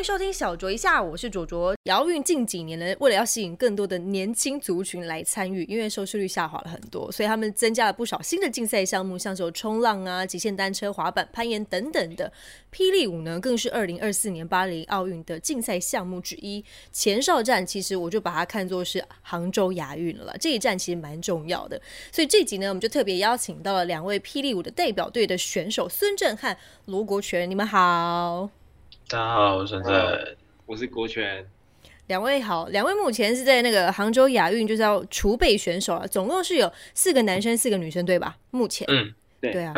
迎收听小卓一下，我是卓卓。奥运近几年呢，为了要吸引更多的年轻族群来参与，因为收视率下滑了很多，所以他们增加了不少新的竞赛项目，像是有冲浪啊、极限单车、滑板、攀岩等等的。霹雳舞呢，更是二零二四年巴黎奥运的竞赛项目之一。前哨站其实我就把它看作是杭州亚运了，这一站其实蛮重要的。所以这集呢，我们就特别邀请到了两位霹雳舞的代表队的选手孙正汉、罗国权，你们好。大家好，我是在，我是国权。两位好，两位目前是在那个杭州亚运，就是要储备选手了。总共是有四个男生，四个女生，对吧？目前，嗯，对啊。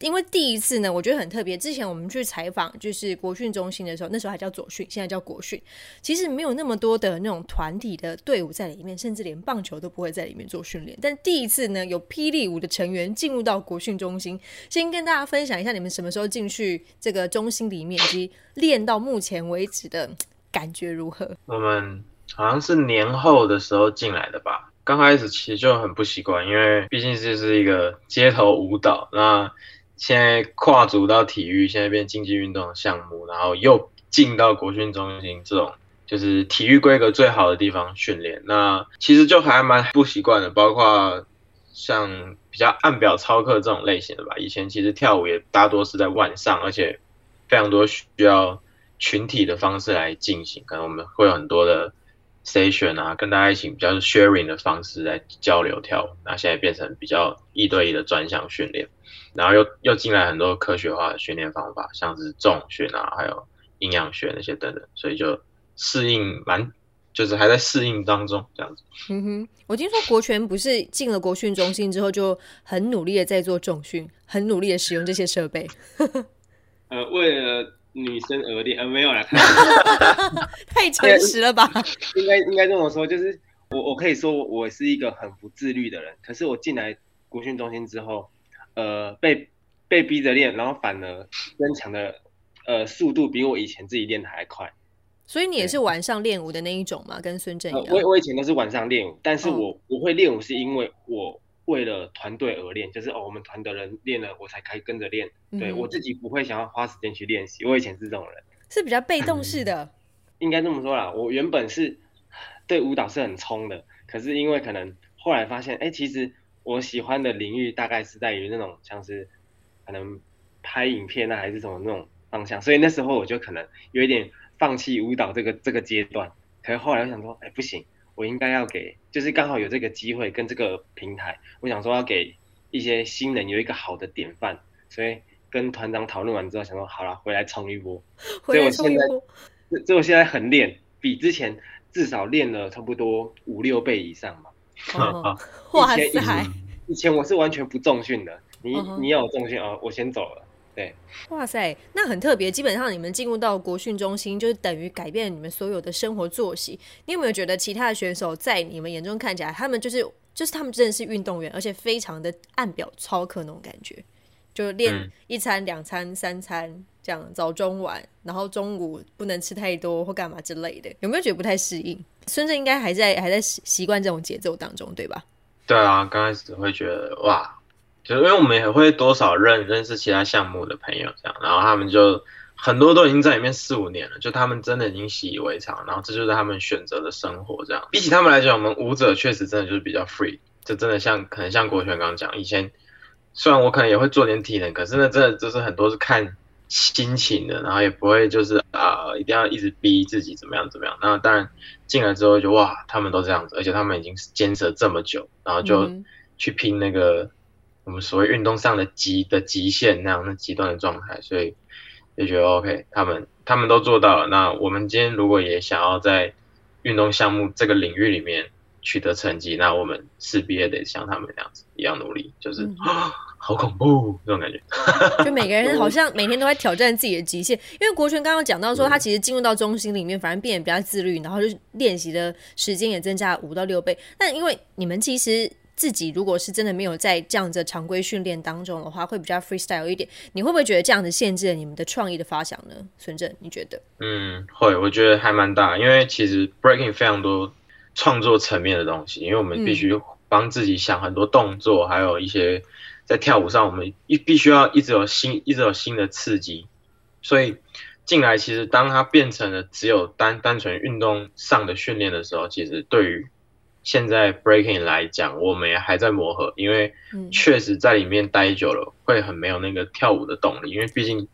因为第一次呢，我觉得很特别。之前我们去采访就是国训中心的时候，那时候还叫左训，现在叫国训。其实没有那么多的那种团体的队伍在里面，甚至连棒球都不会在里面做训练。但第一次呢，有霹雳舞的成员进入到国训中心，先跟大家分享一下你们什么时候进去这个中心里面，以及练到目前为止的感觉如何？我们好像是年后的时候进来的吧。刚开始其实就很不习惯，因为毕竟这是一个街头舞蹈，那。现在跨足到体育，现在变竞技运动项目，然后又进到国训中心这种就是体育规格最好的地方训练，那其实就还蛮不习惯的。包括像比较按表操课这种类型的吧，以前其实跳舞也大多是在晚上，而且非常多需要群体的方式来进行，可能我们会有很多的 session 啊，跟大家一起比较 sharing 的方式来交流跳舞，那现在变成比较一对一的专项训练。然后又又进来很多科学化的训练方法，像是重训啊，还有营养学那些等等，所以就适应蛮，就是还在适应当中这样子。嗯哼，我听说国权不是进了国训中心之后就很努力的在做重训，很努力的使用这些设备。呃，为了女生而练，呃，没有啦，太诚实了吧？应该应该这么说，就是我我可以说我是一个很不自律的人，可是我进来国训中心之后。呃，被被逼着练，然后反而增强的呃速度比我以前自己练的还快。所以你也是晚上练舞的那一种吗？跟孙正一样。我我以前都是晚上练舞，但是我我会练舞是因为我为了团队而练，就是哦我们团的人练了，我才开跟着练。对我自己不会想要花时间去练习。我以前是这种人，是比较被动式的。应该这么说啦，我原本是对舞蹈是很冲的，可是因为可能后来发现，哎，其实。我喜欢的领域大概是在于那种像是可能拍影片啊，还是什么那种方向，所以那时候我就可能有一点放弃舞蹈这个这个阶段。可是后来我想说，哎，不行，我应该要给，就是刚好有这个机会跟这个平台，我想说要给一些新人有一个好的典范。所以跟团长讨论完之后，想说好了，回来冲一波。所以我现在，所以我现在很练，比之前至少练了差不多五六倍以上嘛。哇 塞！以前我是完全不重训的，你你要重训啊，我先走了。对，哇塞，那很特别。基本上你们进入到国训中心，就是等于改变你们所有的生活作息。你有没有觉得其他的选手在你们眼中看起来，他们就是就是他们真的是运动员，而且非常的按表操课那种感觉？就练一餐、两餐、三餐这样，早中晚，然后中午不能吃太多或干嘛之类的，有没有觉得不太适应？孙正应该还在还在习习惯这种节奏当中，对吧？对啊，刚开始会觉得哇，就因为我们也会多少认认识其他项目的朋友这样，然后他们就很多都已经在里面四五年了，就他们真的已经习以为常，然后这就是他们选择的生活这样。比起他们来讲，我们舞者确实真的就是比较 free，就真的像可能像国权刚刚讲，以前虽然我可能也会做点体能，可是那真的就是很多是看。心情的，然后也不会就是啊，一定要一直逼自己怎么样怎么样。那当然进来之后就哇，他们都这样子，而且他们已经坚持了这么久，然后就去拼那个我们所谓运动上的极的极限那样那极端的状态，所以就觉得 OK，他们他们都做到了。那我们今天如果也想要在运动项目这个领域里面取得成绩，那我们势必也得像他们那样子一样努力，就是好恐怖这种感觉，就每个人好像每天都在挑战自己的极限。因为国权刚刚讲到说，他其实进入到中心里面，反而变得比较自律，然后就练习的时间也增加五到六倍。但因为你们其实自己如果是真的没有在这样子常规训练当中的话，会比较 freestyle 一点。你会不会觉得这样子限制了你们的创意的发想呢？孙正，你觉得？嗯，会，我觉得还蛮大，因为其实 breaking 非常多创作层面的东西，因为我们必须帮自己想很多动作，还有一些在跳舞上，我们一必须要一直有新一直有新的刺激，所以进来其实当它变成了只有单单纯运动上的训练的时候，其实对于现在 breaking 来讲，我们也还在磨合，因为嗯，确实在里面待久了会很没有那个跳舞的动力，因为毕竟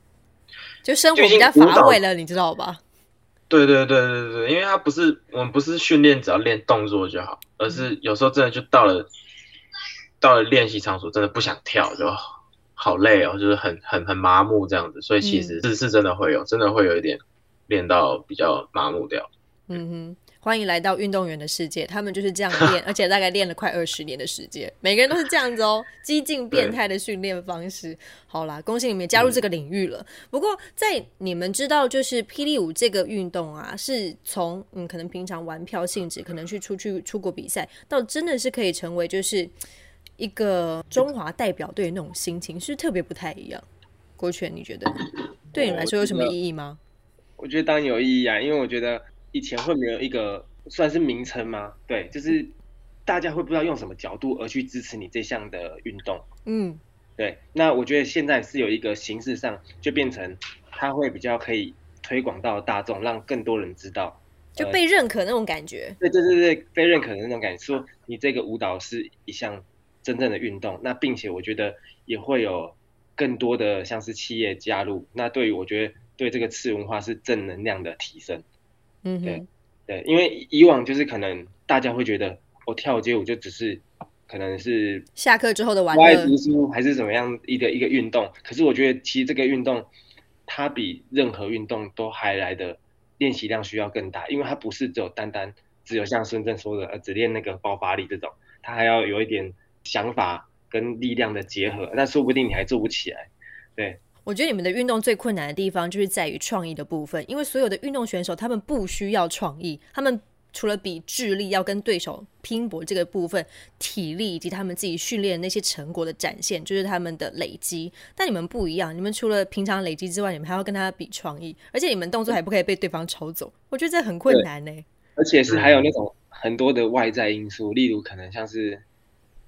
就生活比较乏味了，你知道吧？对对对对对，因为它不是我们不是训练只要练动作就好，而是有时候真的就到了到了练习场所，真的不想跳，就好累哦，就是很很很麻木这样子，所以其实是是真的会有，真的会有一点练到比较麻木掉。嗯哼，欢迎来到运动员的世界，他们就是这样练，而且大概练了快二十年的时间，每个人都是这样子哦，激进变态的训练方式。好啦，恭喜你们加入这个领域了。不过，在你们知道，就是霹雳舞这个运动啊，是从嗯可能平常玩票性质，可能去出去出国比赛，到真的是可以成为就是一个中华代表队的那种心情，是特别不太一样。国权，你觉得对你来说有什么意义吗？我觉得当然有意义啊，因为我觉得以前会没有一个算是名称吗？对，就是大家会不知道用什么角度而去支持你这项的运动。嗯对，那我觉得现在是有一个形式上就变成它会比较可以推广到大众，让更多人知道。就被认可那种感觉。对对对对，被认可的那种感觉，说你这个舞蹈是一项真正的运动。那并且我觉得也会有更多的像是企业加入，那对于我觉得对这个次文化是正能量的提升。嗯哼对。对，因为以往就是可能大家会觉得我跳街舞就只是可能是下课之后的玩乐不爱读，书还是怎么样一个一个运动，可是我觉得其实这个运动它比任何运动都还来的练习量需要更大，因为它不是只有单单只有像孙正说的，呃，只练那个爆发力这种，它还要有一点想法跟力量的结合，那说不定你还做不起来。对，我觉得你们的运动最困难的地方就是在于创意的部分，因为所有的运动选手他们不需要创意，他们除了比智力要跟对手拼搏这个部分，体力以及他们自己训练的那些成果的展现，就是他们的累积。但你们不一样，你们除了平常累积之外，你们还要跟他比创意，而且你们动作还不可以被对方抽走，我觉得这很困难呢、而且是还有那种很多的外在因素，例如可能像是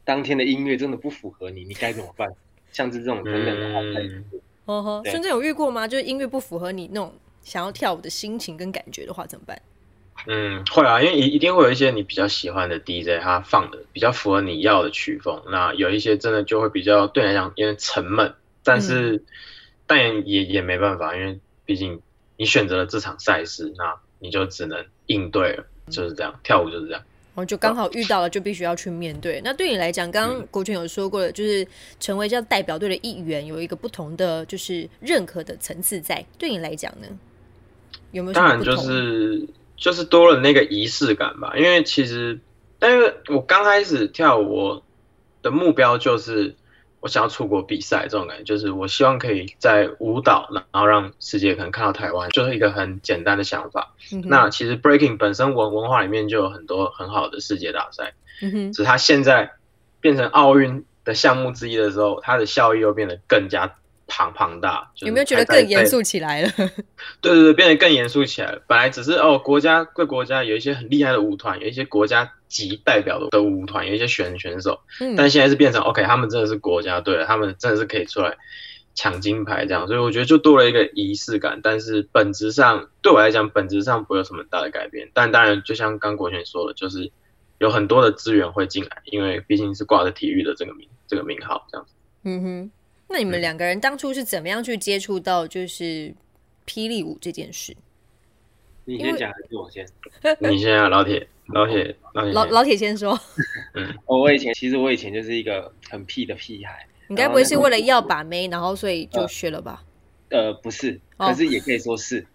当天的音乐真的不符合你，你该怎么办？像是这种等等的外在因素。呵呵，对孙正有遇过吗？就是音乐不符合你那种想要跳舞的心情跟感觉的话，怎么办？嗯，会啊，因为一一定会有一些你比较喜欢的 DJ，他放的比较符合你要的曲风。那有一些真的就会比较对你来讲有点沉闷，但是、但也也没办法，因为毕竟你选择了这场赛事，那你就只能应对了，就是这样，跳舞就是这样。然后就刚好遇到了，就必须要去面对。那对你来讲，刚刚国权有说过了，就是成为这样代表队的一员，有一个不同的就是认可的层次在。对你来讲呢，有没有什当然就？是就是多了那个仪式感吧，因为其实，但是我刚开始跳舞，我的目标就是我想要出国比赛，这种感觉就是我希望可以在舞蹈，然后让世界可能看到台湾，就是一个很简单的想法。嗯那其实 breaking 本身文文化里面就有很多很好的世界大赛，只是它现在变成奥运的项目之一的时候，它的效益又变得更加庞庞大。就是有没有觉得更严肃起来了？对对对，变得更严肃起来了。本来只是哦，国家各国家有一些很厉害的舞团，有一些国家级代表的的舞团，有一些选选手，嗯，但现在是变成 OK，他们真的是国家队了，他们真的是可以出来抢金牌这样，所以我觉得就多了一个仪式感。但是本质上对我来讲，本质上不会有什么大的改变。但当然，就像刚国权说的，就是有很多的资源会进来，因为毕竟是挂着体育的这个名这个名号这样子。嗯哼。那你们两个人当初是怎么样去接触到就是霹雳舞这件事？你先讲还是我先？你先啊老铁，老铁，老铁，老老铁先说，哦，我以前其实我以前就是一个很屁的屁孩，你该不会是为了要把妹，然后所以就学了吧？呃，不是，哦。可是也可以说是，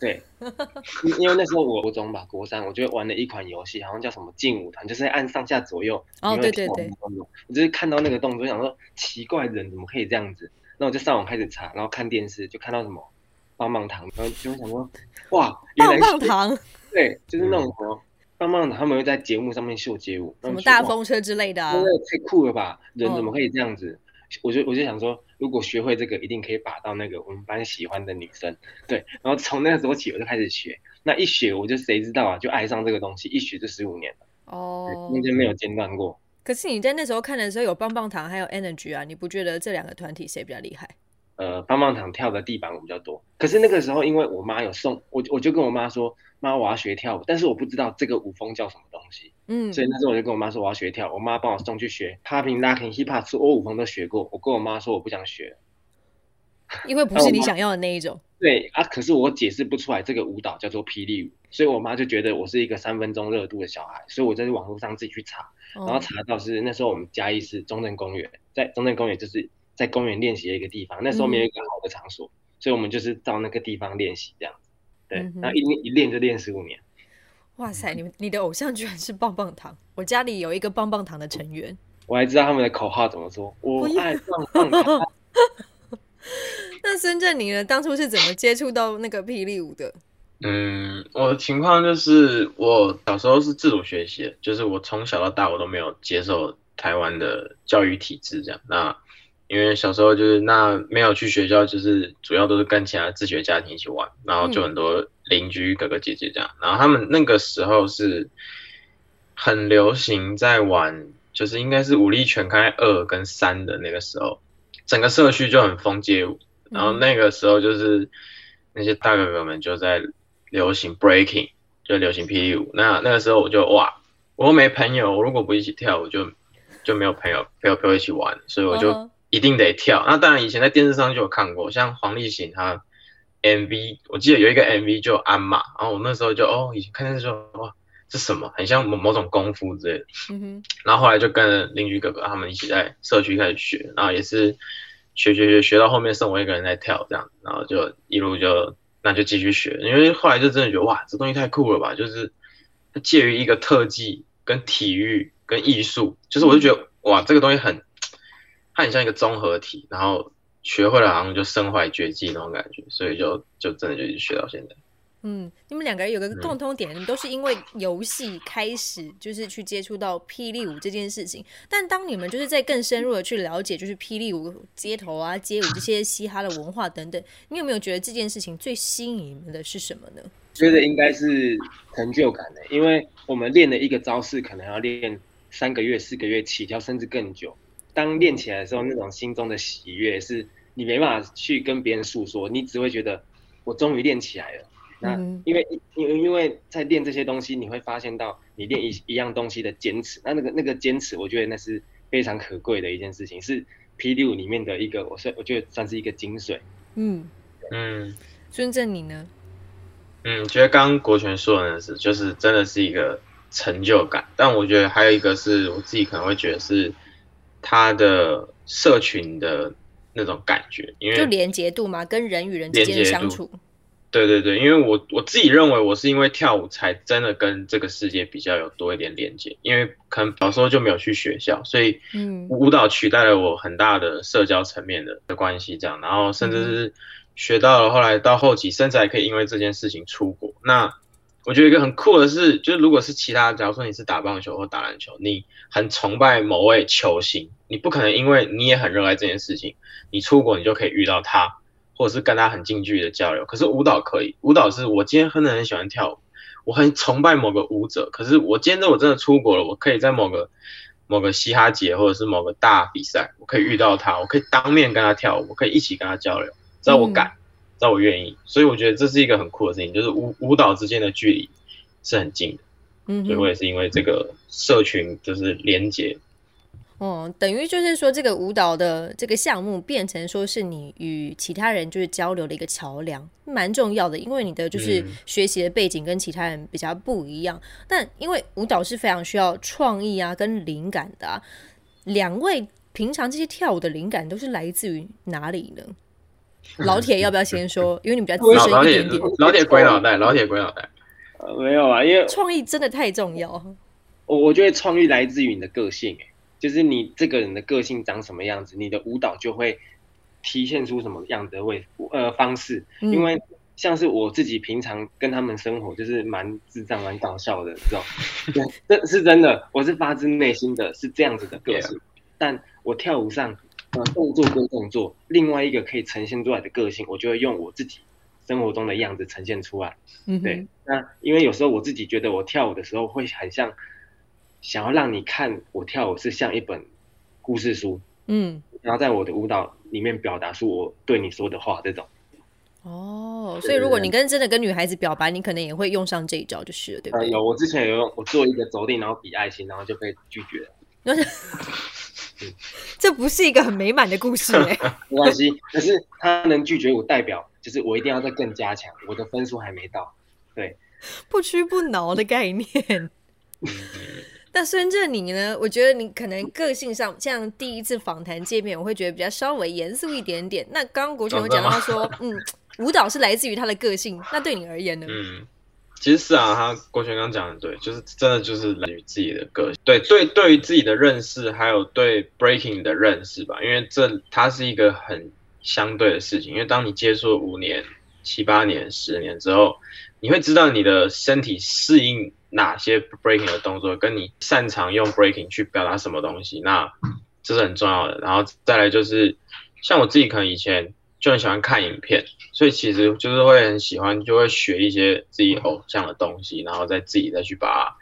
对，因因为那时候我国中吧，国三，我就玩了一款游戏，好像叫什么劲舞团，就是按上下左右，哦对对对我就是看到那个动作，想说奇怪，人怎么可以这样子？那我就上网开始查，然后看电视，就看到什么棒棒糖，然后就会想说，哇，原来棒棒糖，对，就是那种什么棒棒糖，他们会在节目上面秀街舞，什么大风车之类的啊真？的太酷了吧！人嗯怎么可以这样子？我就我就想说，如果学会这个，一定可以把到那个我们班喜欢的女生。对，然后从那个时候起，我就开始学。那一学，我就谁知道啊，就爱上这个东西，一学就十五年了，哦中，间没有间断过。可是你在那时候看的时候有棒棒糖还有 Energy 啊，你不觉得这两个团体谁比较厉害？呃，棒棒糖跳的地板舞比较多，可是那个时候因为我妈有送我，我就跟我妈说，妈我要学跳舞，但是我不知道这个舞风叫什么东西，嗯，所以那时候我就跟我妈说我要学跳，我妈帮我送去学。popping、locking、hip hop，所有舞风都学过，我跟我妈说我不想学，因为不是你想要的那一种。对啊，可是我解释不出来这个舞蹈叫做霹雳舞，所以我妈就觉得我是一个三分钟热度的小孩，所以我在网络上自己去查，然后哦，查到是那时候我们嘉义市中正公园，在中正公园就是在公园练习的一个地方，那时候没有一个好的场所，所以我们就是到那个地方练习这样子。对嗯，然后一练一练就练十五年。哇塞，你们你的偶像居然是棒棒糖，我家里有一个棒棒糖的成员。我还知道他们的口号怎么说，我爱棒棒糖。那孙正你呢？当初是怎么接触到那个霹雳舞的？嗯，我的情况就是我小时候是自主学习的，就是我从小到大我都没有接受台湾的教育体制这样。那因为小时候就是那没有去学校，就是主要都是跟其他自学家庭一起玩，然后就很多邻居哥哥姐姐这样，然后他们那个时候是很流行在玩，就是应该是武力全开二跟三的那个时候，整个社区就很疯街舞，然后那个时候就是那些大哥哥们就在流行 breaking，就流行霹雳舞。那那个时候我就哇，我又没朋友，我如果不一起跳，我就就没有朋友陪我陪我一起玩，所以我就嗯一定得跳。那当然以前在电视上就有看过，像黄立行他 MV，我记得有一个 MV 就有鞍马，然后我那时候就哦，以前看电视就哇，这什么，很像某某种功夫之类的。嗯哼，然后后来就跟邻居哥哥他们一起在社区开始学，然后也是学学学学到后面剩我一个人在跳这样，然后就一路就那就继续学，因为后来就真的觉得哇，这东西太酷了吧，就是它介于一个特技跟体育跟艺术，就是我就觉得哇，这个东西很它很像一个综合体，然后学会了好像就身怀绝技那种感觉，所以就就真的就一直学到现在。嗯，你们两个人有个嗯共通点，你们都是因为游戏开始就是去接触到霹雳舞这件事情。但当你们就是在更深入的去了解，就是霹雳舞、街头啊、街舞这些嘻哈的文化等等，你有没有觉得这件事情最吸引你们的是什么呢？觉得应该是成就感的，因为我们练了一个招式可能要练三个月、四个月起跳，甚至更久。当练起来的时候，那种心中的喜悦是你没办法去跟别人诉说，你只会觉得我终于练起来了。那嗯因为因为因为在练这些东西，你会发现到你练一一样东西的坚持，那那个那个坚持，我觉得那是非常可贵的一件事情，是霹雳舞里面的一个，我算我觉得算是一个精髓。嗯，嗯。孙正你呢？嗯，觉得刚刚国权说的那是，就是真的是一个成就感。但我觉得还有一个是我自己可能会觉得是他的社群的那种感觉，因为就连结度嘛，跟人与人之间相处。对对对，因为我我自己认为我是因为跳舞才真的跟这个世界比较有多一点连接，因为可能小时候就没有去学校，所以嗯舞蹈取代了我很大的社交层面的的关系，这样，然后甚至是学到了后来到后期，甚至还可以因为这件事情出国。那我觉得一个很酷的是，就是如果是其他，假如说你是打棒球或打篮球，你很崇拜某位球星，你不可能因为你也很热爱这件事情，你出国你就可以遇到他，或者是跟他很近距离的交流。可是舞蹈可以，舞蹈是我今天真的很喜欢跳舞，我很崇拜某个舞者，可是我今天如果真的出国了，我可以在某个某个嘻哈节或者是某个大比赛，我可以遇到他，我可以当面跟他跳舞，我可以一起跟他交流，只要我敢，只要我愿意。所以我觉得这是一个很酷的事情，就是舞舞蹈之间的距离是很近的。嗯所以我也是因为这个社群就是连接，哦，等于就是说，这个舞蹈的这个项目变成说是你与其他人就是交流的一个桥梁，蛮重要的。因为你的就是嗯学习的背景跟其他人比较不一样，但因为舞蹈是非常需要创意啊跟灵感的啊。两位平常这些跳舞的灵感都是来自于哪里呢？老铁要不要先说？因为你比较资老老铁深一点点，老铁鬼脑袋，老铁鬼脑袋，呃，没有啊，因为创意真的太重要。我我觉得创意来自于你的个性、欸，就是你这个人的个性长什么样子，你的舞蹈就会体现出什么样子的位呃方式。嗯因为像是我自己平常跟他们生活，就是蛮智障、蛮搞笑的这种，对，这是真的，我是发自内心的是这样子的个性。但我跳舞上，呃，动作跟动作，另外一个可以呈现出来的个性，我就会用我自己生活中的样子呈现出来。嗯对，那因为有时候我自己觉得我跳舞的时候会很像想要让你看我跳舞是像一本故事书，嗯，然后在我的舞蹈里面表达出我对你说的话，这种。哦，所以如果你跟真的跟女孩子表白，你可能也会用上这一招，就是了，对不呃，对？有，我之前有用，我做一个走定，然后比爱心，然后就被拒绝了，这不是一个很美满的故事哎、没关系。可是他能拒绝我，代表就是我一定要再更加强，我的分数还没到。对不屈不挠的概念。那孙正你呢？我觉得你可能个性上，像第一次访谈见面，我会觉得比较稍微严肃一点点。那刚刚国权有讲到说，嗯，舞蹈是来自于他的个性，那对你而言呢？嗯，其实是啊，他郭轩刚讲的对，就是真的就是来于自己的个性，对对，对于自己的认识，还有对 breaking 的认识吧，因为这它是一个很相对的事情，因为当你接触五年、七八年、十年之后，你会知道你的身体适应哪些 breaking 的动作，跟你擅长用 breaking 去表达什么东西，那这是很重要的。然后再来就是，像我自己可能以前就很喜欢看影片，所以其实就是会很喜欢，就会学一些自己偶像的东西，然后再自己再去把它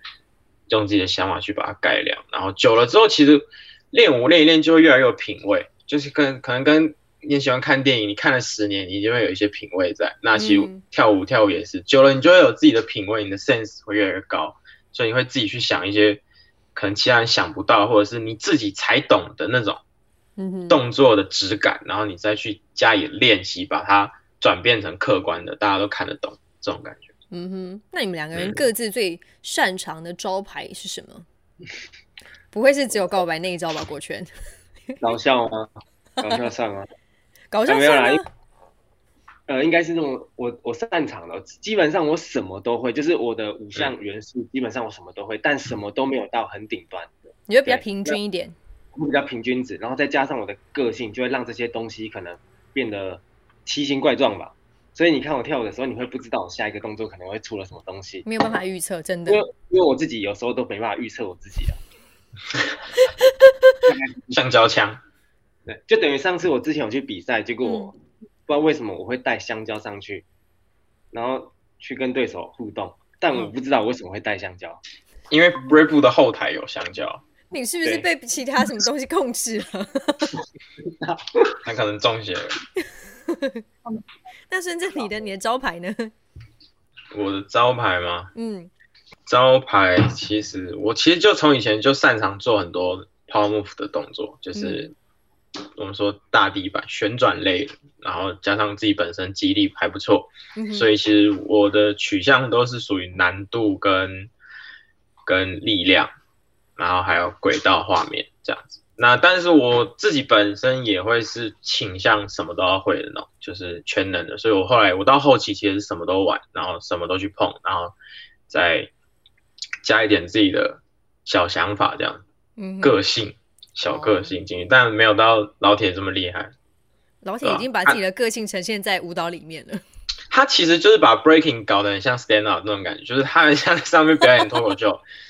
用自己的想法去把它改良，然后久了之后，其实练舞练一练就会越来越有品味，就是跟可能跟你喜欢看电影，你看了十年，你就会有一些品味在。那其实嗯。跳舞跳舞也是，久了你就会有自己的品味，你的 sense 会越来越高，所以你会自己去想一些可能其他人想不到，或者是你自己才懂的那种动作的质感，然后你再去加以练习，把它转变成客观的，大家都看得懂这种感觉。嗯哼，那你们两个人嗯各自最擅长的招牌是什么？不会是只有告白那一招吧？国权搞笑 吗？搞笑算吗？搞笑啊没有啦？呃，应该是那种我我擅长的，基本上我什么都会，就是我的五项元素基本上我什么都会，但什么都没有到很顶端的，你会比较平均一点。我比较平均值，然后再加上我的个性，就会让这些东西可能变得奇形怪状吧。所以你看我跳舞的时候，你会不知道我下一个动作可能会出了什么东西，没有办法预测，真的因。为因为我自己有时候都没办法预测我自己啊。橡胶枪，对，就等于上次我之前有去比赛，结果我嗯不知道为什么我会带香蕉上去，然后去跟对手互动，但我嗯不知道我为什么会带香蕉。因为 Brave 的后台有香蕉，你是不是被其他什么东西控制了？他可能中邪了。那深圳你的你的招牌呢？我的招牌吗？嗯招牌其实我其实就从以前就擅长做很多 power move 的动作，就是我们说大地板旋转类的，然后加上自己本身肌力还不错，嗯，所以其实我的取向都是属于难度跟跟力量，然后还有轨道画面这样子。那但是我自己本身也会是倾向什么都要会的那种，就是全能的。所以我后来我到后期其实是什么都玩，然后什么都去碰，然后再加一点自己的小想法，这样嗯哼个性小个性进去，但没有到老铁这么厉害。老铁已经把自己的个性呈现在舞蹈里面了。他其实就是把 breaking 搞得很像 stand up 那种感觉，就是他很像在上面表演脱口秀，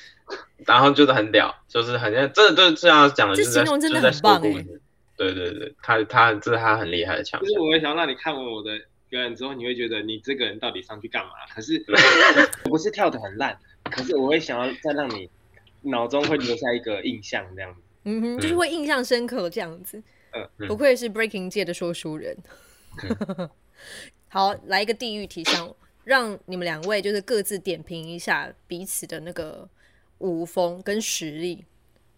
然后就是很屌，就是很像，真的就是这样讲的，这就是形容真的很棒欸说故事对对对，他他这是他很厉害的强项。就是我会想要让你看完我的表演之后，你会觉得你这个人到底上去干嘛？可是 我不是跳的很烂，可是我会想要再让你脑中会留下一个印象，这样子。嗯哼，就是会印象深刻这样子。嗯不愧是 breaking 界的说书人。好，来一个地狱题，想让你们两位就是各自点评一下彼此的那个舞风跟实力。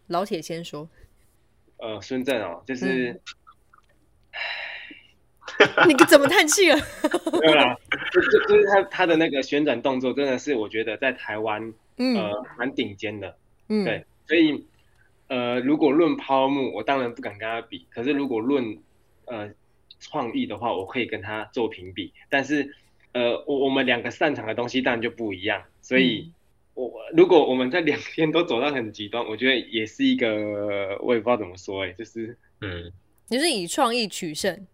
老铁先说，呃，孙正哦，就是、你怎么叹气了？没有啦，就就就是他他的那个旋转动作，真的是我觉得在台湾嗯呃蛮顶尖的。嗯，对，所以呃，如果论抛幕，我当然不敢跟他比。可是如果论呃创意的话，我可以跟他做评比。但是呃，我我们两个擅长的东西当然就不一样。所以我如果我们在两边都走到很极端，我觉得也是一个我也不知道怎么说哎、就是嗯，你是以创意取胜。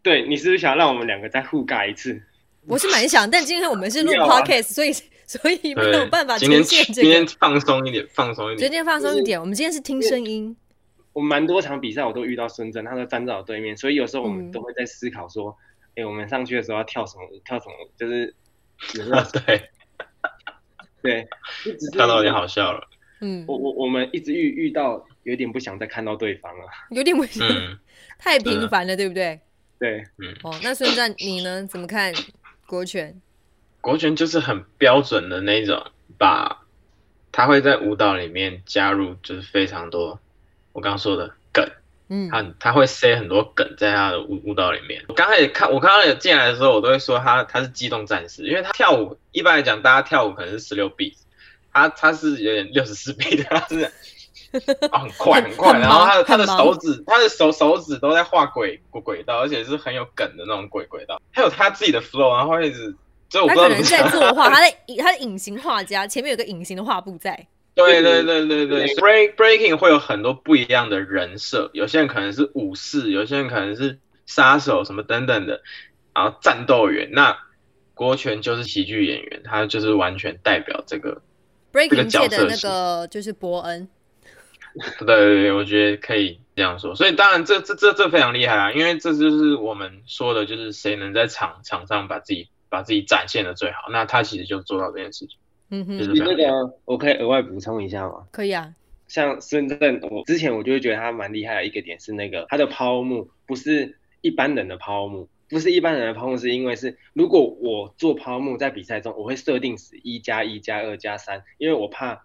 对你是不是想让我们两个再互尬一次？我是蛮想，但今天我们是录 podcast，所以 所以没有办法今天这今天个。放松一点，放松一点。今天放松一点，我们今天是听声音。我蛮多场比赛我都遇到孙正，他都站在我对面，所以有时候我嗯们都会在思考说，哎、我们上去的时候要跳什么舞，跳什么舞，就是 对，对，看到有点好笑了。嗯，我我我们一直遇遇到，有点不想再看到对方了。有点危险，嗯，太频繁了，对不对？对，嗯哦，那孙战你呢？怎么看国权？国权就是很标准的那种，把他会在舞蹈里面加入就是非常多我刚刚说的梗，嗯，他他会塞很多梗在他的舞舞蹈里面。我刚开始看，我刚开始进来的时候，我都会说他他是机动战士，因为他跳舞一般来讲，大家跳舞可能是十六 beat，他他是有点六十四 beat，他是。哦、很快很快，然后他的他的手指，他的手手指都在画轨轨轨道，而且是很有梗的那种轨轨道，还有他自己的 flow，然后会一直，就我不知道他可能在作画，他在他的隐形画家前面有个隐形的画布在，对对对对对，break breaking 会有很多不一样的人设，有些人可能是武士，有些人可能是杀手什么等等的，然后战斗员。那郭权就是喜剧演员，他就是完全代表这个。Breaking 角色界的那个就是伯恩，对对对，我觉得可以这样说。所以当然这这这这非常厉害啊，因为这就是我们说的，就是谁能在场场上把自己把自己展现的最好，那他其实就做到这件事情。嗯哼，就是你那个我可以额外补充一下吗？可以啊，像孙正，我之前我就会觉得他蛮厉害的一个点是那个他的抛物不是一般人的抛物，不是一般人的抛物，是因为是如果我做抛物在比赛中，我会设定死一加一加二加三，因为我怕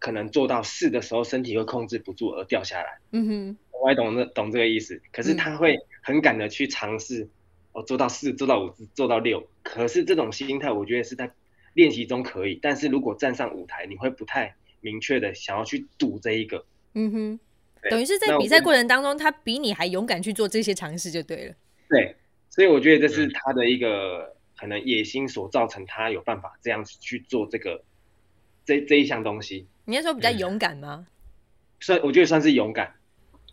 可能做到四的时候身体会控制不住而掉下来。嗯哼，我也懂这懂这个意思，可是他会很敢的去尝试，我、做到四，做到五，做到六。可是这种心态，我觉得是在练习中可以，但是如果站上舞台，你会不太明确的想要去赌这一个。嗯哼，等于是在比赛过程当中，他比你还勇敢去做这些尝试就对了。对，所以我觉得这是嗯他的一个可能野心所造成，他有办法这样子去做这个这这一项东西，你那时候比较嗯勇敢吗？算我觉得算是勇敢。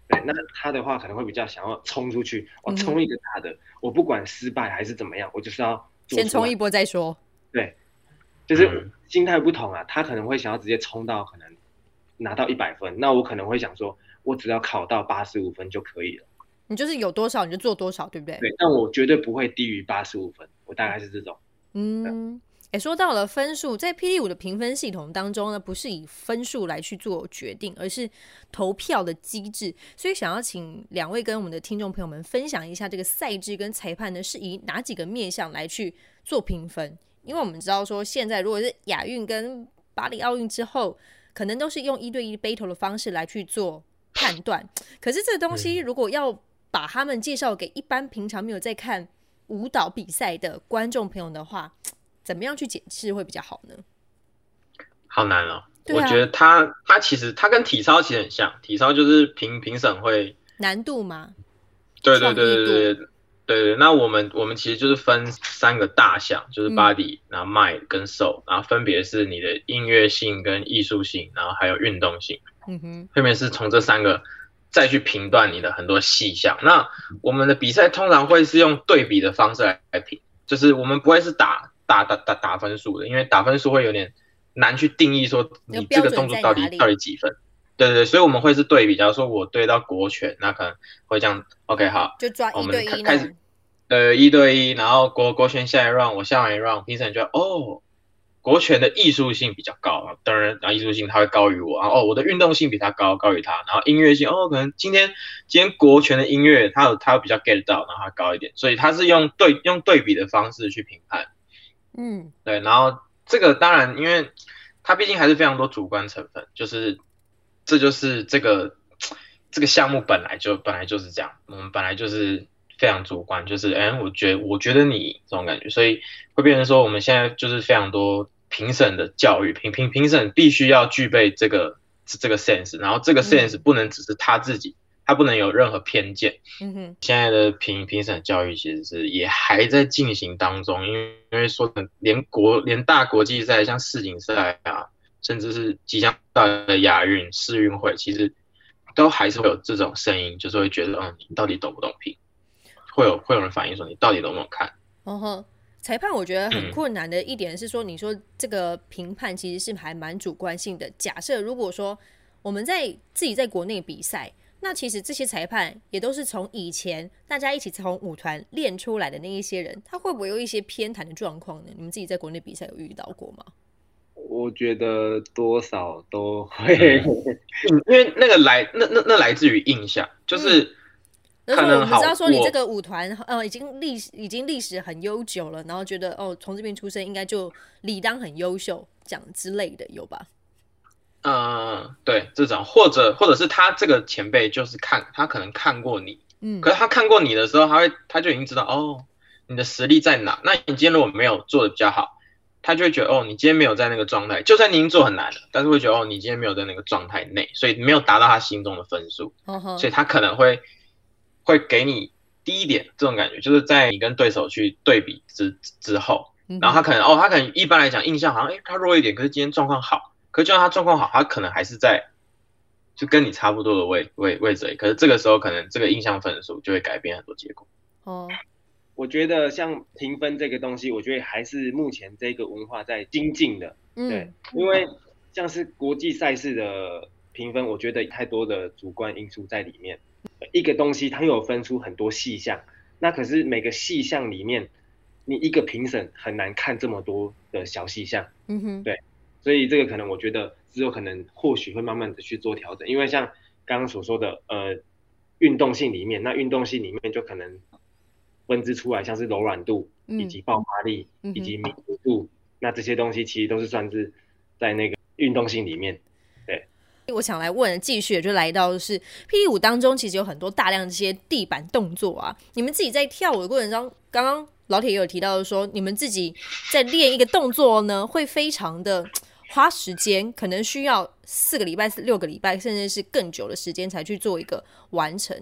对，那他的话可能会比较想要冲出去，我冲一个大的，我不管失败还是怎么样，我就是要先冲一波再说。对，就是嗯心态不同啊，他可能会想要直接冲到可能拿到一百分，那我可能会想说，我只要考到八十五分就可以了。你就是有多少你就做多少，对不对？对，但我绝对不会低于八十五分，我大概是这种。嗯，哎，说到了分数，在霹雳舞的评分系统当中呢，不是以分数来去做决定，而是投票的机制。所以想要请两位跟我们的听众朋友们分享一下，这个赛制跟裁判呢是以哪几个面向来去做评分？因为我们知道说，现在如果是亚运跟巴黎奥运之后，可能都是用一对一 battle 的方式来去做判断。可是这个东西如果要把他们介绍给一般平常没有在看舞蹈比赛的观众朋友的话，怎么样去解释会比较好呢？好难哦。啊我觉得他他其实他跟体操其实很像，体操就是评评审会，难度吗？对对对对对对对。那我们我们其实就是分三个大项，就是嗯 body，、然后 mind 跟 soul，然后分别是你的音乐性跟艺术性，然后还有运动性。嗯哼，后面是从这三个再去评断你的很多细项。那我们的比赛通常会是用对比的方式来来评，就是我们不会是打打打打打分数的，因为打分数会有点难去定义说你这个动作到底到底几分。对对对，所以我们会是对比，假如说我对到国权，那可能会这样，OK 好，就抓我们一对开开始。呃，一对一，然后国国权下一 round，我下完一 round，评审就哦，国权的艺术性比较高啊，当然，然后艺术性它会高于我，然后哦，我的运动性比他高，高于他，然后音乐性哦，可能今天今天国权的音乐它有它有比较 get 到，然后它高一点，所以它是用对用对比的方式去评判，嗯对，然后这个当然，因为它毕竟还是非常多主观成分，就是这就是这个这个项目本来就本来就是这样，我们本来就是非常主观，就是哎，我觉我觉得你这种感觉，所以会变成说我们现在就是非常多评审的教育，评评评审必须要具备这个这个 sense，然后这个 sense 嗯不能只是他自己，他不能有任何偏见。嗯哼，现在的评评审教育其实是也还在进行当中，因为因为说连国连大国际赛像世锦赛啊，甚至是即将到来的亚运、世运会，其实都还是会有这种声音，就是会觉得，嗯，你到底懂不懂评？会有会有人反映说，你到底懂不懂看？哦呵。裁判我觉得很嗯困难的一点是说，你说这个评判其实是还蛮主观性的。假设如果说我们在自己在国内比赛，那其实这些裁判也都是从以前大家一起从舞团练出来的那一些人，他会不会有一些偏袒的状况呢？你们自己在国内比赛有遇到过吗？我我觉得多少都会，嗯 因为那个来那那那来自于印象，就是那时候我们可能好知道说你这个舞团呃已经历史已经历史很悠久了，然后觉得哦从这边出生应该就理当很优秀，这样之类的有吧？嗯，对这种，或者或者是他这个前辈就是看他可能看过你，嗯可是他看过你的时候，他会他就已经知道哦，你的实力在哪。那你今天如果没有做的比较好，他就会觉得哦，你今天没有在那个状态，就算你已经做很难了，但是会觉得哦，你今天没有在那个状态内，所以没有达到他心中的分数，所以他可能会会给你低一点这种感觉，就是在你跟对手去对比之之后，嗯然后他可能哦，他可能一般来讲印象好像哎他弱一点，可是今天状况好，可是就算他状况好，他可能还是在就跟你差不多的位位位置，可是这个时候可能这个印象分数就会改变很多结果。哦我觉得像评分这个东西，我觉得还是目前这个文化在精进的。对嗯，因为像是国际赛事的评分，我觉得太多的主观因素在里面。一个东西它又有分出很多细项，那可是每个细项里面，你一个评审很难看这么多的小细项，嗯哼对所以这个可能我觉得只有可能或许会慢慢的去做调整。因为像刚刚所说的，呃，运动性里面，那运动性里面就可能分支出来，像是柔软度以嗯及爆发力嗯以及敏捷度，那这些东西其实都是算是在那个运动性里面。我想来问，继续就来到是霹雳舞当中，其实有很多大量这些地板动作啊。你们自己在跳舞的过程中，刚刚老铁也有提到说，你们自己在练一个动作呢，会非常的 花时间，可能需要四个礼拜、六个礼拜，甚至是更久的时间才去做一个完成。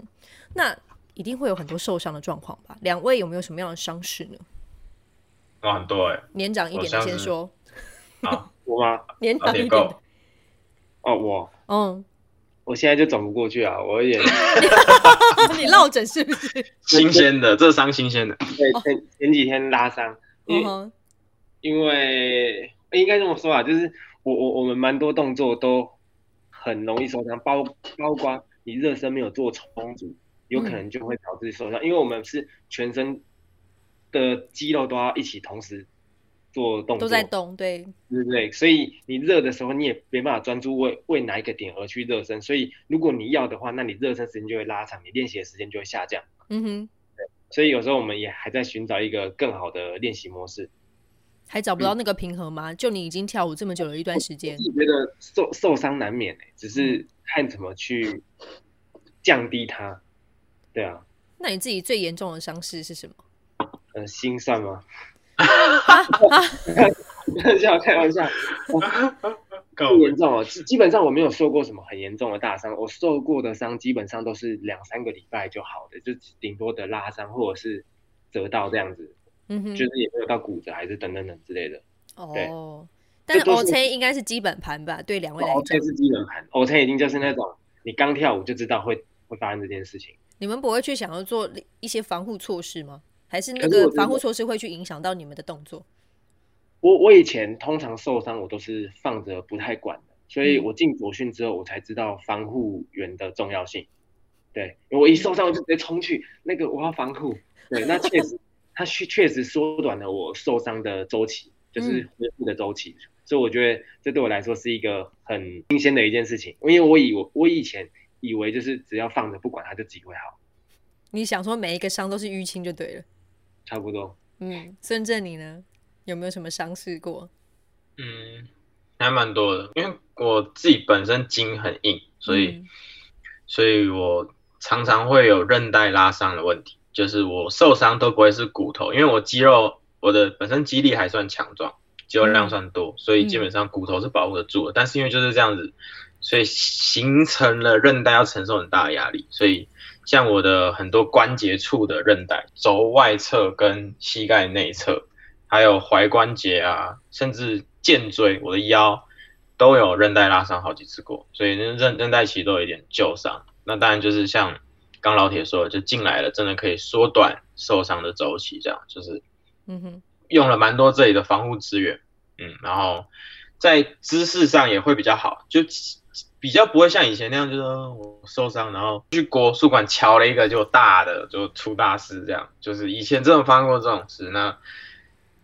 那一定会有很多受伤的状况吧？两位有没有什么样的伤势呢？啊，很多哎、年长一点的先说，好，我吗？年长一点的，，哦，我嗯，我现在就转不过去啊，我有点 你落枕是不是？新鲜的，这伤新鲜的。对前前几天拉伤，因为、嗯，因为应该这么说啊，就是我我我们蛮多动作都很容易受伤，包包括你热身没有做充足，有可能就会导致受伤，因为我们是全身的肌肉都要一起同时做动作，都在动，对，对不对？所以你热的时候，你也没办法专注为为哪一个点而去热身。所以如果你要的话，那你热身时间就会拉长，你练习的时间就会下降。嗯哼。所以有时候我们也还在寻找一个更好的练习模式。还找不到那个平衡吗？就你已经跳舞这么久了一段时间我，觉得受受伤难免、欸，只是看怎么去降低它。对啊，那你自己最严重的伤势是什么？呃，心算吗？啊开玩笑，开玩笑，不严重哦。基基本上我没有受过什么很严重的大伤，我受过的伤基本上都是两三个礼拜就好的，就顶多的拉伤或者是折到这样子，嗯哼，就是也没有到骨折还是等等等之类的。哦，但是 OK 应该是基本盘吧？对两位来 O 讲 K，是基本盘，O K 已经就是那种你刚跳舞就知道会会发生这件事情。你们不会去想要做一些防护措施吗？还是那个防护措施会去影响到你们的动作？我我以前通常受伤我都是放着不太管的，所以嗯我进左训之后，我才知道防护员的重要性。对，因为我一受伤我就直接冲去那个我要防护。对，那确实，它确确实缩短了我受伤的周期，就是恢复的周期。所以我觉得这对我来说是一个很新鲜的一件事情，因为我以我我以前以为就是只要放着不管它就自己会好，你想说每一个伤都是淤青就对了。差不多。嗯，孙正你呢？有没有什么伤势过？嗯，还蛮多的，因为我自己本身筋很硬，所以、嗯所以我常常会有韧带拉伤的问题，就是我受伤都不会是骨头，因为我肌肉我的本身肌力还算强壮，肌肉量算多，所以基本上骨头是保护得住的。但是因为就是这样子，所以形成了韧带要承受很大的压力，所以像我的很多关节处的韧带，轴外侧跟膝盖内侧，还有踝关节啊，甚至肩椎，我的腰都有韧带拉伤好几次过，所以韧韧韧带其实都有一点旧伤。那当然就是像刚老铁说的，就进来了，真的可以缩短受伤的周期，这样就是嗯哼，用了蛮多这里的防护资源，嗯，然后在姿势上也会比较好，就比较不会像以前那样，就是呃我受伤，然后去国术馆敲了一个就大的，就出大事这样，就是以前真的发生过这种事，那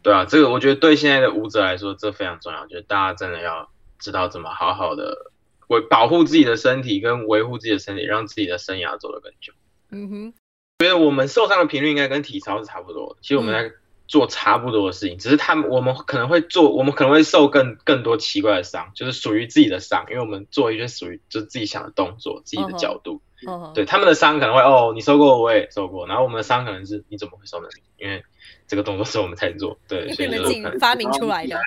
对啊，这个我觉得对现在的舞者来说，这非常重要，就是大家真的要知道怎么好好的维保护自己的身体，跟维护自己的身体，让自己的生涯走得更久。嗯哼，觉得我们受伤的频率应该跟体操是差不多的。其实我们在做差不多的事情，只是他们我们可能会做，我们可能会受更更多奇怪的伤，就是属于自己的伤，因为我们做一些属于就自己想的动作，自己的角度。哦，对他们的伤可能会哦，你受过，我也受过，然后我们的伤可能是你怎么会受呢？因为这个动作是我们才做，对，所以就你们自己发明出来的。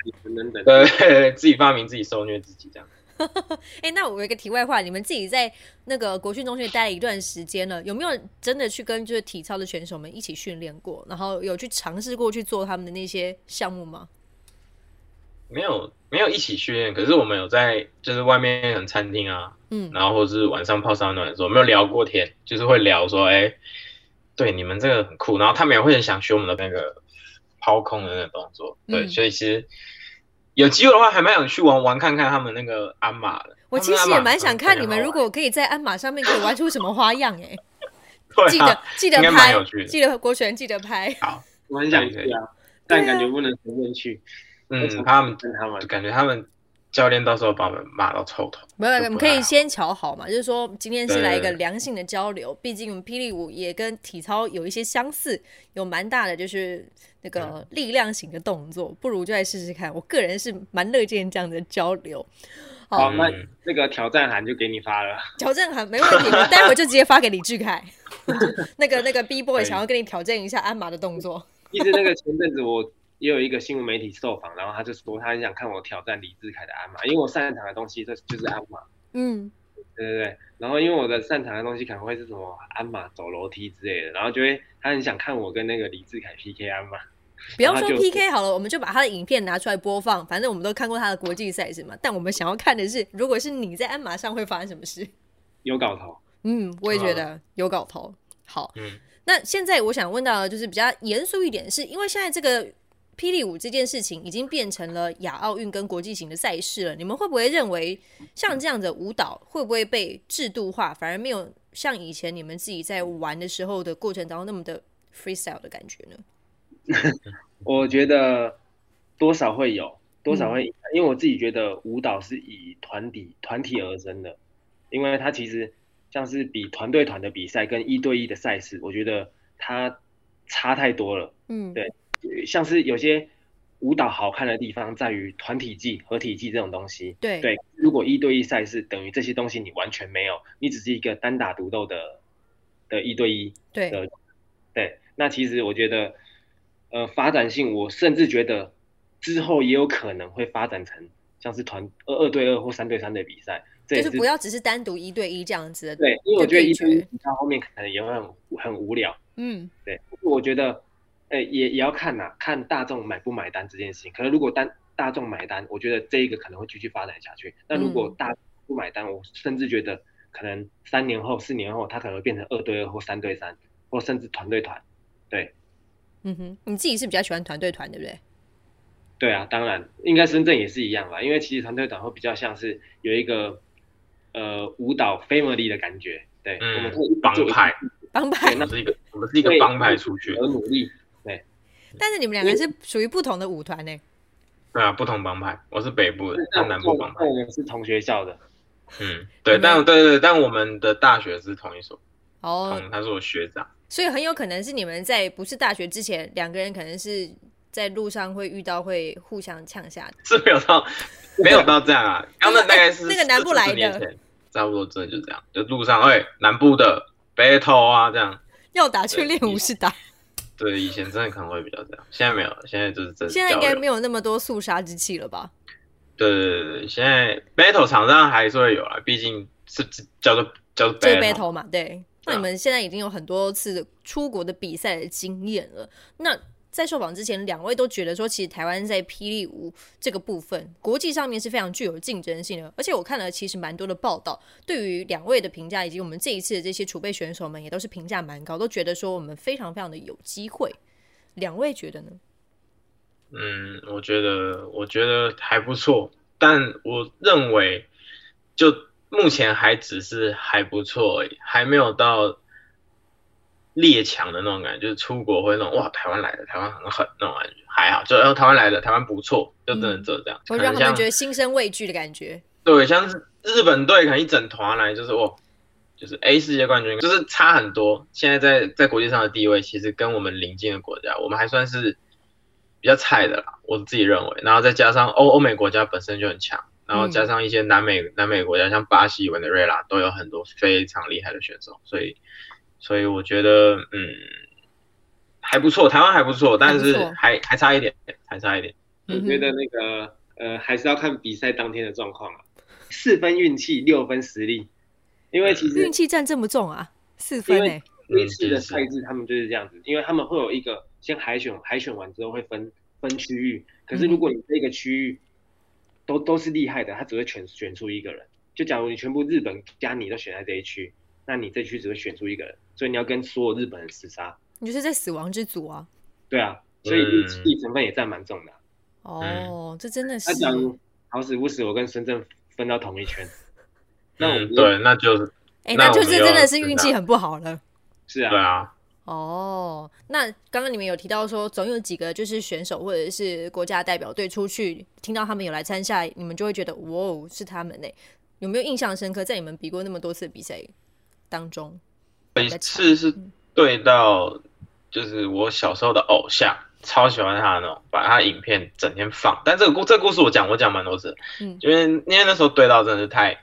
对，自己发明自己受虐自己这样。哎，那我有一个题外话，你们自己在那个国训中学待了一段时间了，有没有真的去跟就是体操的选手们一起训练过，然后有去尝试过去做他们的那些项目吗？没有，没有一起训练，可是我们有在就是外面很餐厅啊，嗯，然后或是晚上泡桑暖的时候，没有聊过天，就是会聊说，哎，对，你们这个很酷，然后他们也会很想学我们的那个抛空的那个动作，对，嗯。所以其实有机会的话，还蛮想去玩玩看看他们那个鞍马的。我其实也蛮想看你们如果可以在鞍马上面可以玩出什么花样 哎、记得记得拍记得国权记得拍。好，我很想去啊，但感觉不能随便去。嗯，他们跟他们。感觉他们教练到时候把我们骂到臭头。没有，我们可以先瞧好嘛，就是说今天是来一个良性的交流，毕竟我们霹雳舞也跟体操有一些相似，有蛮大的就是那个力量型的动作，不如就来试试看。我个人是蛮乐见这样的交流。好，好，那嗯那个挑战函就给你发了。挑战函没问题，我待会就直接发给李志凯。那个那个 B boy 想要跟你挑战一下鞍马的动作，其实那个前阵子我也有一个新闻媒体受访，然后他就说他很想看我挑战李志凯的鞍马，因为我擅长的东西这就是鞍马，嗯，对对对。然后因为我的擅长的东西可能会是什么鞍马走楼梯之类的，然后就会他很想看我跟那个李志凯 PK 鞍马。不要说 PK 好了，我们就把他的影片拿出来播放，反正我们都看过他的国际赛事嘛。但我们想要看的是，如果是你在鞍马上会发生什么事？有搞头，嗯，我也觉得有搞头。好，嗯，那现在我想问到的就是比较严肃一点，是因为现在这个霹雳舞这件事情已经变成了亚奥运跟国际型的赛事了，你们会不会认为像这样的舞蹈会不会被制度化，反而没有像以前你们自己在玩的时候的过程当中那么的 freestyle 的感觉呢？我觉得多少会有，多少嗯。会因为我自己觉得舞蹈是以团体团体而生的，因为它其实像是比团队团的比赛跟一对一的赛事，我觉得它差太多了。嗯，对像是有些舞蹈好看的地方在于团体技、合体技这种东西。对。对，如果一对一赛事等于这些东西你完全没有，你只是一个单打独斗的的一对一，对。的，对，那其实我觉得，呃，发展性，我甚至觉得之后也有可能会发展成像是团二二对二或三对三的比赛，这就是不要只是单独一对一这样子的。对，因为我觉得一对一决比到后面可能也会很很无聊，嗯，对，我觉得，呃，也也要看呐、看大众买不买单这件事情。可能如果单大众买单，我觉得这一个可能会继续发展下去。那如果嗯大不买单，我甚至觉得可能三年后、四年后，它可能会变成二对二或三对三，或甚至团队团。对，嗯哼，你自己是比较喜欢团队团，对不对？对啊，当然，应该深圳也是一样吧，因为其实团队团会比较像是有一个呃舞蹈 family 的感觉。对，嗯我们会一起做帮派，帮派，那我们是一个我们是一个帮派出去，而努力。对。但是你们两个是属于不同的舞团呢。对啊，不同帮派，我是北部的，他但南部帮派，我们是同学校的。嗯，对，但对对对，但我们的大学是同一所，哦，同他是我学长，所以很有可能是你们在不是大学之前，两个人可能是在路上会遇到，会互相呛下的。是没有到没有到这样啊，刚刚大概是那个南部来的40年前差不多真的就这样，就路上哎南部的 battle 啊这样，要打去练武士打，对，以前真的可能会比较这样，现在没有，现在就是真的现在应该没有那么多肃杀之气了吧？对对对对，现在 battle 场上还是会有啊，毕竟是叫做叫做就是 battle，battle 嘛，对。那你们现在已经有很多次出国的比赛的经验了。那在受访之前，两位都觉得说，其实台湾在霹雳舞这个部分，国际上面是非常具有竞争性的。而且我看了其实蛮多的报道，对于两位的评价，以及我们这一次的这些储备选手们，也都是评价蛮高，都觉得说我们非常非常的有机会。两位觉得呢？嗯，我觉得我觉得还不错，但我认为就目前还只是还不错而已，还没有到列强的那种感觉，就是出国会那种哇，台湾来的，台湾很狠那种感觉，还好，就呃台湾来的，台湾不错，就真的这这样，会让他们觉得心生畏惧的感觉。对，像是日本队可能一整团来就是哦，就是 A 世界冠军，就是差很多。现在在在国际上的地位，其实跟我们邻近的国家，我们还算是比较菜的啦，我自己认为。然后再加上欧欧美国家本身就很强，然后加上一些南美南美国家，像巴西、委内瑞拉都有很多非常厉害的选手，所以。所以我觉得，嗯，还不错，台湾还不错，但是还还差一点，还差一点。我觉得那个，呃，还是要看比赛当天的状况啊。四分运气，六分实力。因为其实运气占这么重啊，四分诶。这次的赛制他们就是这样子，因为他们会有一个先海选，海选完之后会分分区域。可是如果你这个区域都都是厉害的，他只会选选出一个人。就假如你全部日本加你都选在这一区。那你这区只会选出一个人，所以你要跟所有日本人厮杀。你就是在死亡之组啊。对啊，所以运气成分也占蛮重的。哦，这真的是。那假如好死不死，我跟深圳分到同一圈，那我们对，那就是哎，那就是真的是运气很不好了。是啊。对啊。哦，那刚刚你们有提到说，总有几个就是选手或者是国家代表队出去，听到他们有来参赛，你们就会觉得哇，是他们呢？有没有印象深刻？在你们比过那么多次比赛？当中，每次是对到，就是我小时候的偶像，超喜欢他那种，把他影片整天放。但这个故这个故事我讲我讲蛮多次，嗯，因为因为那时候对到真的是太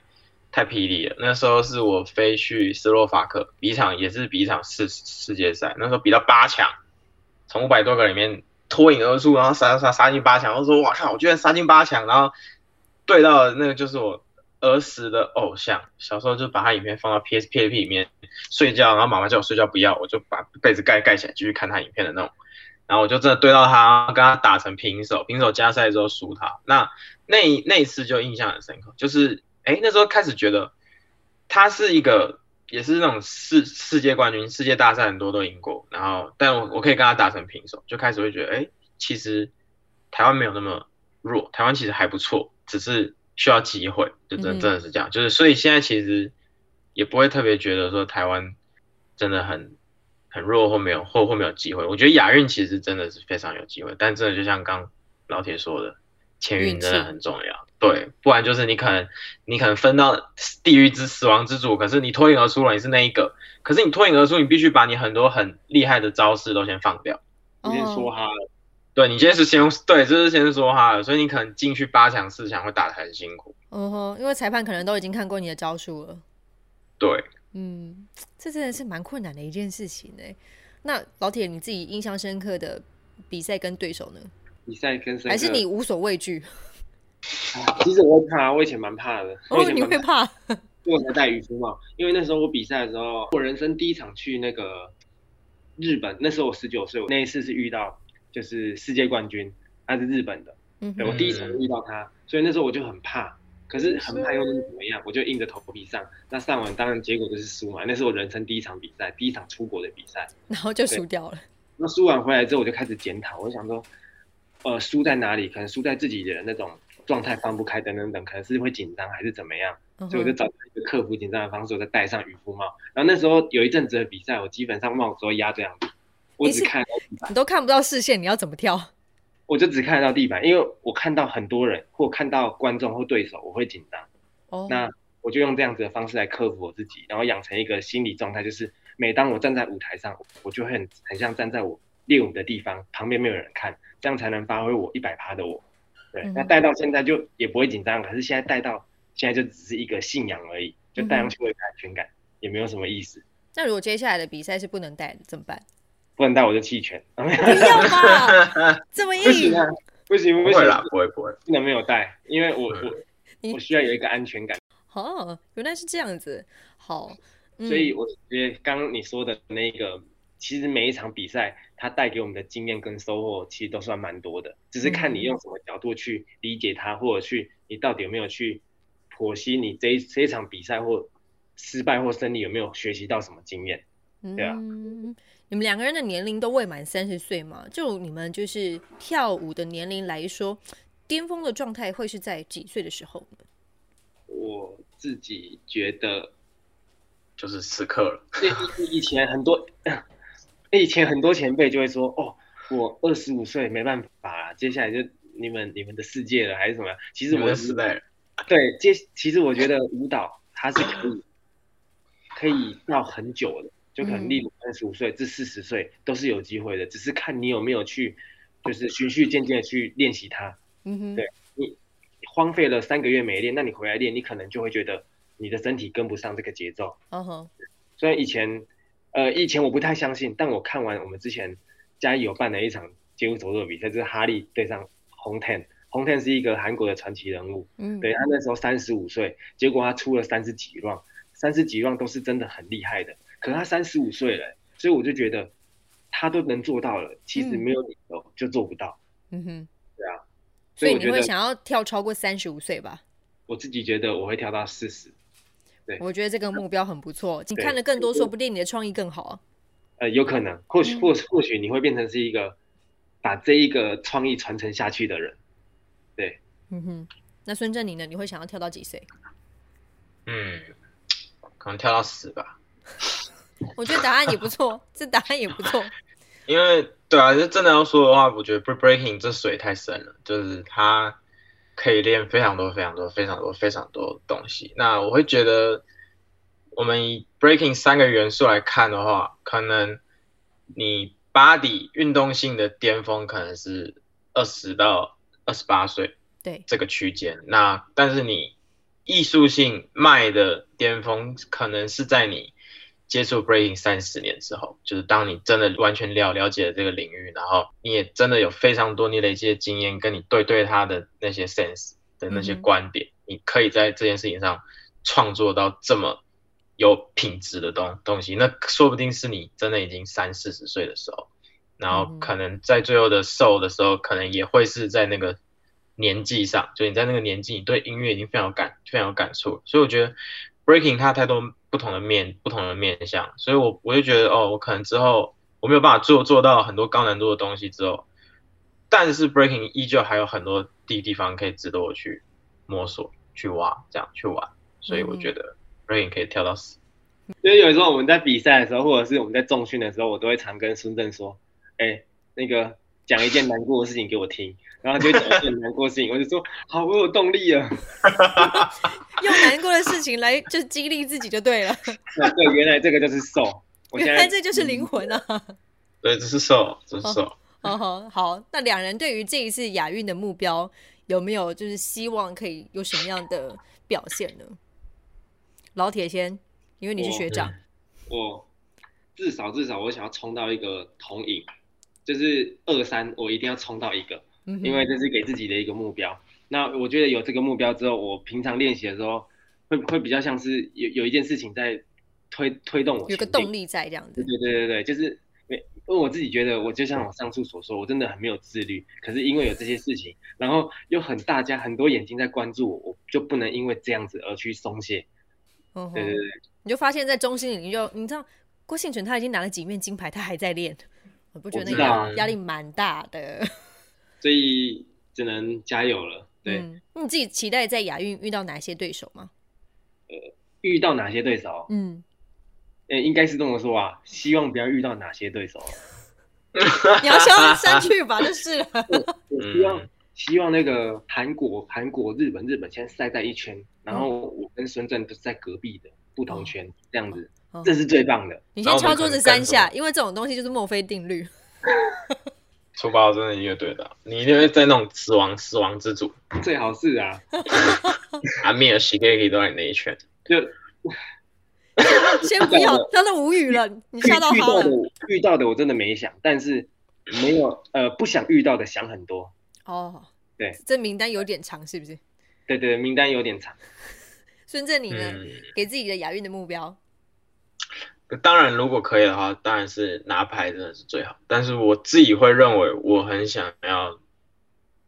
太霹雳了。那时候是我飞去斯洛伐克比一场，也是比一场世世界赛。那时候比到八强，从五百多个里面脱颖而出，然后杀杀杀进八强。我说哇靠，我居然杀进八强，然后对到那个就是我。儿时的偶像，小时候就把他影片放到 P S P A P 里面睡觉，然后妈妈叫我睡觉不要，我就把被子盖盖起来继续看他影片的那种。然后我就真的对到他，跟他打成平手，平手加赛之后输他。那那那一次就印象很深刻，就是哎那时候开始觉得他是一个也是那种世世界冠军，世界大赛很多都赢过。然后但我我可以跟他打成平手，就开始会觉得哎其实台湾没有那么弱，台湾其实还不错，只是。需要机会，就真真的是这样，就是所以现在其实也不会特别觉得说台湾真的很很弱或没有或或没有机会。我觉得亚运其实真的是非常有机会，但真的就像刚老铁说的，签运真的很重要。对，不然就是你可能你可能分到地狱之死亡之主，可是你脱颖而出了，你是那一个，可是你脱颖而出，你必须把你很多很厉害的招式都先放掉。先说哈。对你今天是先对，这是先说哈了，所以你可能进去八强四强会打的很辛苦。嗯哼，因为裁判可能都已经看过你的招数了。对，嗯，这真的是蛮困难的一件事情呢。那老铁，你自己印象深刻的比赛跟对手呢？比赛跟还是你无所畏惧？其实我会怕，我以前蛮怕的。哦，你会怕？我才戴渔夫帽，因为那时候我比赛的时候，我人生第一场去那个日本，那时候我十九岁，我那一次是遇到。就是世界冠军，他是日本的，对我第一场遇到他，所以那时候我就很怕，可是很怕又能怎么样？我就硬着头皮上，那上完当然结果就是输嘛，那是我人生第一场比赛，第一场出国的比赛，然后就输掉了。那输完回来之后，我就开始检讨，我想说，呃，输在哪里？可能输在自己的那种状态放不开，等等等，可能是会紧张还是怎么样？所以我就找一个克服紧张的方式，我再戴上渔夫帽。然后那时候有一阵子的比赛，我基本上帽子都压这样子。我只看你都看不到视线，你要怎么跳？我就只看得到地板，因为我看到很多人或看到观众或对手，我会紧张。哦，那我就用这样子的方式来克服我自己，然后养成一个心理状态，就是每当我站在舞台上，我就会很很像站在我练舞的地方，旁边没有人看，这样才能发挥我一百趴的我。对，那带到现在就也不会紧张，可是现在带到现在就只是一个信仰而已，就带上去会有安全感，也没有什么意思。那如果接下来的比赛是不能带的，怎么办？不能带我就弃权，不要吧，这么硬，不行啊，不行不行，不会不会，不能没有带，因为我我我需要有一个安全感。哦，原来是这样子，好，所以我觉得刚刚你说的那个，其实每一场比赛它带给我们的经验跟收获，其实都算蛮多的，只是看你用什么角度去理解它，或者去你到底有没有去剖析你这这一场比赛或失败或胜利有没有学习到什么经验，对啊。你们两个人的年龄都未满三十岁嘛？就你们就是跳舞的年龄来说，巅峰的状态会是在几岁的时候呢？我自己觉得就是此刻了。以以前很多以前很多前辈就会说，哦，我二十五岁没办法啦，接下来就你们你们的世界了，还是什么？其实我你们的时代了，对，接其实我觉得舞蹈它是可以可以到很久的，就可能嗯例如三十五岁至四十岁都是有机会的，只是看你有没有去，就是循序渐进的去练习它。嗯哼，对你荒废了三个月没练，那你回来练，你可能就会觉得你的身体跟不上这个节奏。嗯哼，虽然以前，呃，以前我不太相信，但我看完我们之前嘉义有办的一场街舞走路的比赛，就是哈利对上红 ten。红 ten 是一个韩国的传奇人物，嗯，对他那时候三十五岁，结果他出了三十几 round，三十几 round 都是真的很厉害的。可他三十五岁了，所以我就觉得他都能做到了，其实嗯没有理由就做不到。嗯哼，对啊，所以你会想要跳超过三十五岁吧？我自己觉得我会跳到四十，我觉得这个目标很不错。你看的更多，说不定你的创意更好啊。呃，有可能，或许嗯或或许你会变成是一个把这一个创意传承下去的人。对嗯哼，那孙正你呢？你会想要跳到几岁？嗯，可能跳到死吧。我觉得答案也不错，这答案也不错。因为对啊，就真的要说的话，我觉得 breaking 这水太深了，就是它可以练非常多、非常多、非常多、非常多东西。那我会觉得，我们以 breaking 三个元素来看的话，可能你 body 运动性的巅峰可能是二十到二十八岁对，这个区间，那但是你艺术性脉的巅峰可能是在你接触 breaking 三十年之后，就是当你真的完全了了解了这个领域，然后你也真的有非常多你累积的经验，跟你对对他的那些 sense 的那些观点，你可以在这件事情上创作到这么有品质的东东西，那说不定是你真的已经三四十岁的时候，然嗯后可能在最后的瘦的时候，可能也会是在那个年纪上，就你在那个年纪，你对音乐已经非常有感，非常有感触。所以我觉得 breaking 它太多不同的面，不同的面向，所以我我就觉得哦，我可能之后我没有办法做做到很多高难度的东西之后，但是 breaking 依旧还有很多地地方可以值得我去摸索、去挖，这样去玩。所以我觉得 breaking 可以跳到死。因为有时候我们在比赛的时候，或者是我们在重训的时候，我都会常跟孙正说：“哎、那个讲一件难过的事情给我听。”然后他就会讲一件难过的事情，我就说：“好，我有动力啊。用难过的事情来就激励自己就对了。那对，原来这个就是瘦。原来这就是灵魂啊！对，这是瘦，这是瘦。哦好好，那两人对于这一次亚运的目标有没有就是希望可以有什么样的表现呢？老铁先，因为你是学长，我至少至少我想要冲到一个铜影，就是二三，我一定要冲到一个。嗯因为这是给自己的一个目标。那我觉得有这个目标之后，我平常练习的时候会会比较像是有有一件事情在推推动我，有个动。力在这样子。对对对对对，就是因为我自己觉得，我就像我上述所说，我真的很没有自律。可是因为有这些事情，然后又很大家很多眼睛在关注我，我就不能因为这样子而去松懈。对对对，你就发现，在中心里，你就你知道郭幸存他已经拿了几面金牌，他还在练，我不觉得那个压压力蛮大的。所以只能加油了。对，嗯，你自己期待在亚运遇到哪些对手吗？呃遇到哪些对手？嗯，呃，应该是这么说啊，希望不要遇到哪些对手。你要消删去吧，就是了。我希望、嗯希望那个韩国、韩国、日本、日本先塞在一圈，然后我跟孙正都是在隔壁的不同圈，这样子，哦这是最棒的。你先敲桌子三下，因为这种东西就是墨菲定律。出包真的一个对的，你一定会在那种死亡死亡之组，最好是啊，阿米尔、西格基都在你那一圈。就 先不要，真的无语了，你遇吓到他遇到的了。遇到的我真的没想，但是没有呃不想遇到的想很多。哦，对，这名单有点长，是不是？对对，名单有点长。孙正你呢？嗯，给自己的亚运的目标？当然如果可以的话，当然是拿牌真的是最好。但是我自己会认为，我很想要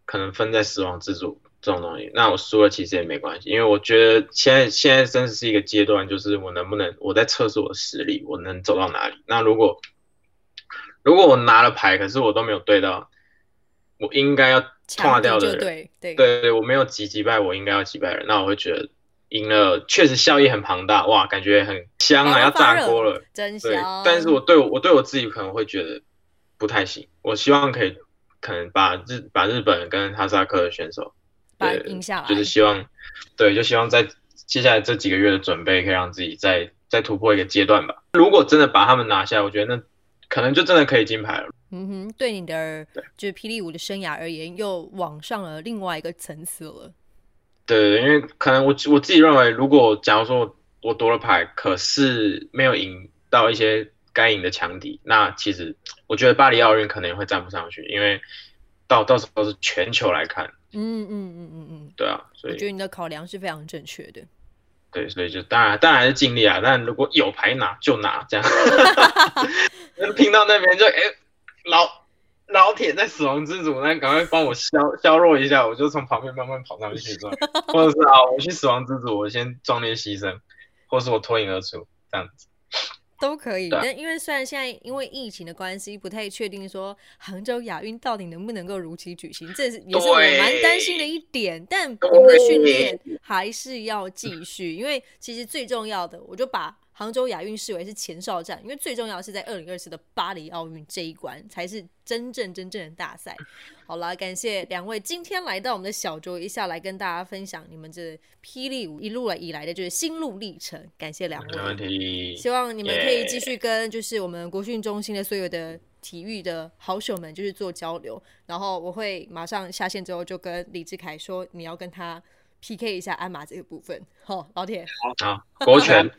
可能分在死亡之组这种东西。那我输了其实也没关系，因为我觉得现在现在真的是一个阶段，就是我能不能我在测试我的实力，我能走到哪里。那如果如果我拿了牌，可是我都没有对到我应该要跨掉的人，对对对，我没有击击败我应该要击败人，那我会觉得赢了，确实效益很庞大，哇，感觉很香啊，要炸锅了，真对香。。但是我对我我对我自己可能会觉得不太行，我希望可以可能把日把日本跟哈萨克的选手把对赢下来就是希望对，就希望在接下来这几个月的准备，可以让自己再再突破一个阶段吧。如果真的把他们拿下，我觉得那可能就真的可以金牌了。嗯哼，对你的对就是霹雳舞的生涯而言，又往上了另外一个层次了。对，因为可能我我自己认为，如果假如说我夺了牌，可是没有赢到一些该赢的强敌，那其实我觉得巴黎奥运可能也会站不上去，因为到到时候是全球来看，嗯嗯嗯嗯嗯，对啊，所以我觉得你的考量是非常正确的。对，所以就当然当然还是尽力啊，但如果有牌拿就拿这样，拼到那边就哎、老老铁在死亡之组，那赶快帮我削削弱一下，我就从旁边慢慢跑上去这样，或者是啊我去死亡之组，我先壮烈牺牲，或是我脱颖而出这样子。都可以，对啊但因为虽然现在因为疫情的关系，不太确定说杭州亚运到底能不能够如期举行，这是也是我蛮担心的一点。但你们的训练还是要继续，因为其实最重要的，我就把杭州亚运视为是前哨战，因为最重要的是在二零二四的巴黎奥运这一关才是真正真正的大赛。好啦，感谢两位今天来到我们的小酌一下，来跟大家分享你们这霹雳舞一路以来的就是心路历程。感谢两位，没问题，希望你们可以继续跟就是我们国训中心的所有的体育的好手们就是做交流，然后我会马上下线之后就跟李志凯说你要跟他 PK 一下鞍马这个部分。好，老铁，好，国权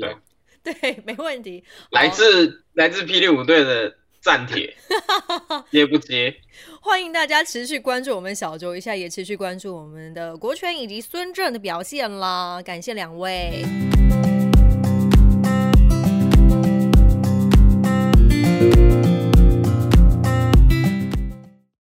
对对，没问题。来自来自霹雳舞队的战铁，接不接？欢迎大家持续关注我们小周一下，也持续关注我们的国权以及孙正的表现啦。感谢两位。